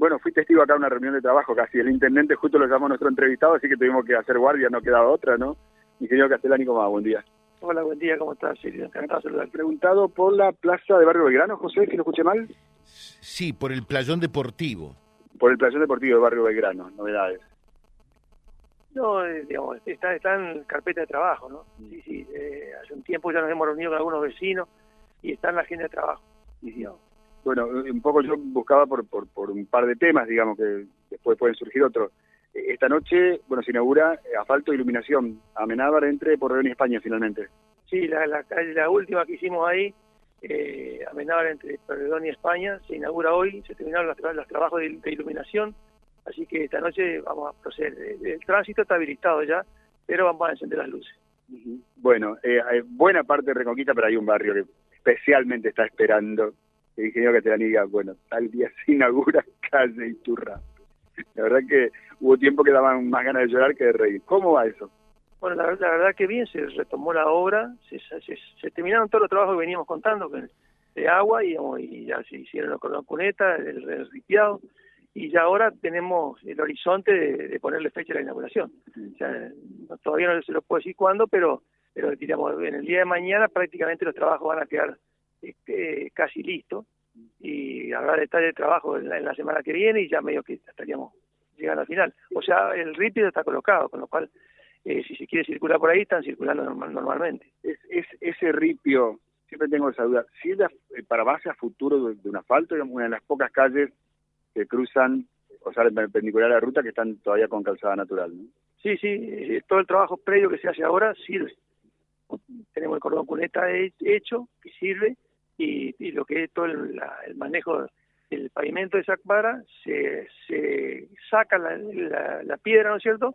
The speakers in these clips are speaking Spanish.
Bueno, fui testigo acá de una reunión de trabajo casi. El intendente justo lo llamó a nuestro entrevistado, así que tuvimos que hacer guardia, no quedaba otra, ¿no? Ingeniero Castellani, ¿cómo va? Buen día. Hola, buen día, ¿cómo estás? Silvio? Encantado de saludar. Preguntado por la plaza de Barrio Belgrano, José, que no escuché mal. Sí, por el playón deportivo. Por el playón deportivo de Barrio Belgrano, novedades. No, eh, digamos, está, está en carpeta de trabajo, ¿no? Sí, sí, eh, hace un tiempo ya nos hemos reunido con algunos vecinos y está en la agenda de trabajo. Y, digamos, Bueno, un poco yo buscaba por, por, por un par de temas, digamos, que después pueden surgir otros. Eh, Esta noche, bueno, se inaugura eh, asfalto e iluminación. Amenábar entre Porredón y España, finalmente. Sí, la, la, la última que hicimos ahí, eh, Amenábar entre Perdón y España, se inaugura hoy, se terminaron los, los trabajos de, de iluminación, así que esta noche vamos a proceder. El, el tránsito está habilitado ya, pero vamos a encender las luces. Bueno, eh, buena parte de Reconquista, pero hay un barrio que especialmente está esperando el ingeniero Castellani diga, bueno, tal día se inaugura calle Iturra. La verdad que hubo tiempo que daban más ganas de llorar que de reír. ¿Cómo va eso? Bueno, la, la verdad que bien, se retomó la obra, se, se, terminaron todos los trabajos que veníamos contando con- de agua y, ya se hicieron con la cuneta, el, el ripiado, y ya ahora tenemos el horizonte de, de ponerle fecha a la inauguración. O sea, no- todavía no se lo puedo decir cuándo, pero, pero digamos, en el día de mañana prácticamente los trabajos van a quedar este, casi listos y habrá detalle de trabajo en la, en la semana que viene y ya medio que estaríamos llegando al final. O sea, el rípido está colocado, con lo cual eh, si se quiere circular por ahí, están circulando normal- normalmente. Es, es ese ripio, siempre tengo esa duda, si es la- eh, para base a futuro de, de un asfalto, digamos, una de las pocas calles que cruzan, o sea, perpendicular a la ruta, que están todavía con calzada natural, ¿no? Sí, sí, eh, todo el trabajo previo que se hace ahora sirve. Tenemos el cordón cuneta he- hecho, que sirve, y, y lo que es todo el, la- el manejo del pavimento de esa cuadra, se, se saca la, la- la piedra, ¿no es cierto?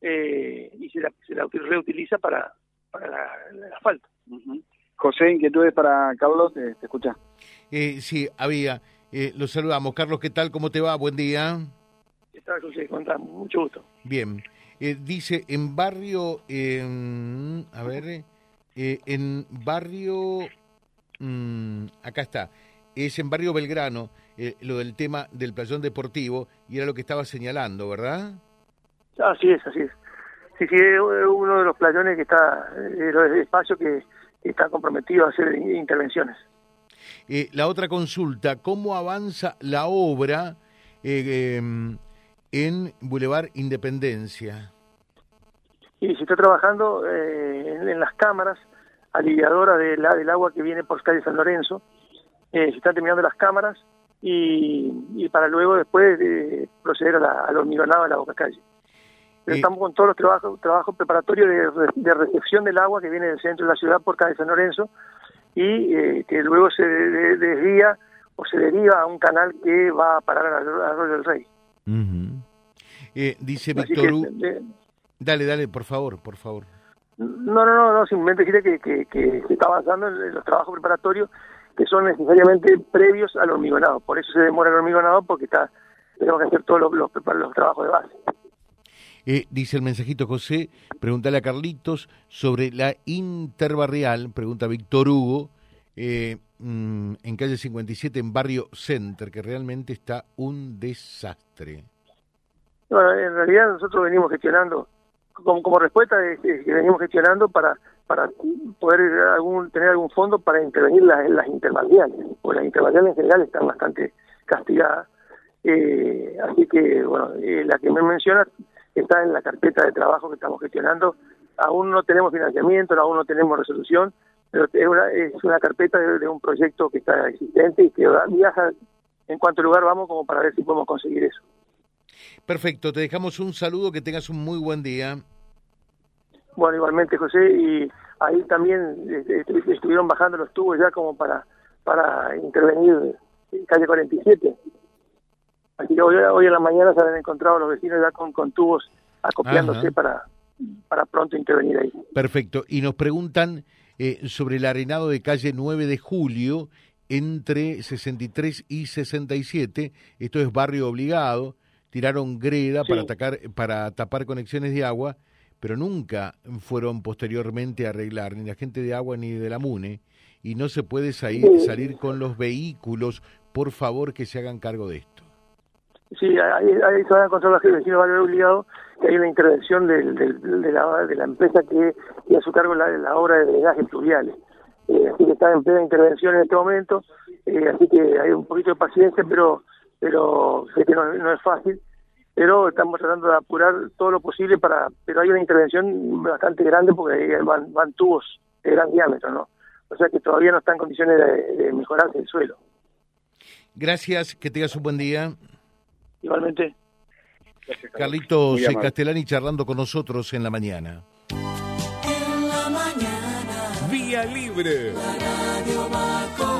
Eh, y se la, se la util- reutiliza para, para la, el asfalto. José, inquietudes para Carlos, Eh, te escucha. Eh, sí, había. Eh, los saludamos. Carlos, ¿qué tal? ¿Cómo te va? Buen día. Está José, con mucho gusto. Bien. Eh, dice, en barrio, eh, a ver, eh, en barrio, mm, acá está, es en barrio Belgrano, eh, lo del tema del playón deportivo, y era lo que estaba señalando, ¿verdad? Así es, así es. Sí, sí, es uno de los playones que está, eh, el espacio que, está comprometido a hacer intervenciones. Eh, la otra consulta, ¿cómo avanza la obra eh, em, en Boulevard Independencia? Y se está trabajando eh, en, en las cámaras aliviadoras de la, del agua que viene por calle San Lorenzo. Eh, se están terminando las cámaras y, y para luego después eh, proceder a la, al hormigonado de la boca calle. Pero estamos con todos los trabajos, trabajos preparatorios de, de recepción del agua que viene del centro de la ciudad por calle San Lorenzo y eh, que luego se de- de- desvía o se deriva a un canal que va a parar al Arroyo del Rey. Eh, dice Víctor Dale, dale, por favor, por favor. No, no, no, no simplemente decirle que, que, que se está avanzando en en los trabajos preparatorios que son necesariamente previos al hormigonado. Por eso se demora el hormigonado, porque está tenemos que hacer todos los, los, los trabajos de base. Eh, dice el mensajito José, pregúntale a Carlitos sobre la interbarrial, pregunta Víctor Hugo, eh, mm, en calle 57 en Barrio Center, que realmente está un desastre. Bueno, en realidad nosotros venimos gestionando, como, como respuesta es, es que venimos gestionando para para poder algún, tener algún fondo para intervenir las, las interbarriales, porque las interbarriales en general están bastante castigadas. Eh, así que, bueno, eh, la que me menciona está en la carpeta de trabajo que estamos gestionando. Aún no tenemos financiamiento, aún no tenemos resolución, pero es una, es una carpeta de un proyecto que está existente y que viaja en cuanto lugar vamos como para ver si podemos conseguir eso. Perfecto, te dejamos un saludo, que tengas un muy buen día. Bueno, igualmente José, y ahí también este, estuvieron bajando los tubos ya como para para intervenir en calle 47. Así que hoy, hoy en la mañana se han encontrado los vecinos ya con, con tubos acopiándose Ajá. para para pronto intervenir ahí. Perfecto, y nos preguntan eh, sobre el arenado de calle 9 de julio entre 63 y 67, esto es barrio obligado, tiraron greda Sí. para, atacar, para tapar conexiones de agua, pero nunca fueron posteriormente a arreglar ni la gente de agua ni de la MUNE, y no se puede salir, salir con los vehículos, por favor que se hagan cargo de esto. Sí, ahí, ahí se van a encontrar los vecinos barrio obligado que hay una intervención del, del, de, la, de la empresa que tiene a su cargo la, la obra de drenaje pluviales. Eh, así que está en plena intervención en este momento, eh, así que hay un poquito de paciencia, pero pero sé que no, no es fácil, pero estamos tratando de apurar todo lo posible para, pero hay una intervención bastante grande porque van, van tubos de gran diámetro, ¿no? O sea que todavía no está en condiciones de, de mejorarse el suelo. Gracias, que tengas un buen día. Igualmente. Carlitos Castellani charlando con nosotros en la mañana. En la mañana. Vía libre. La radio va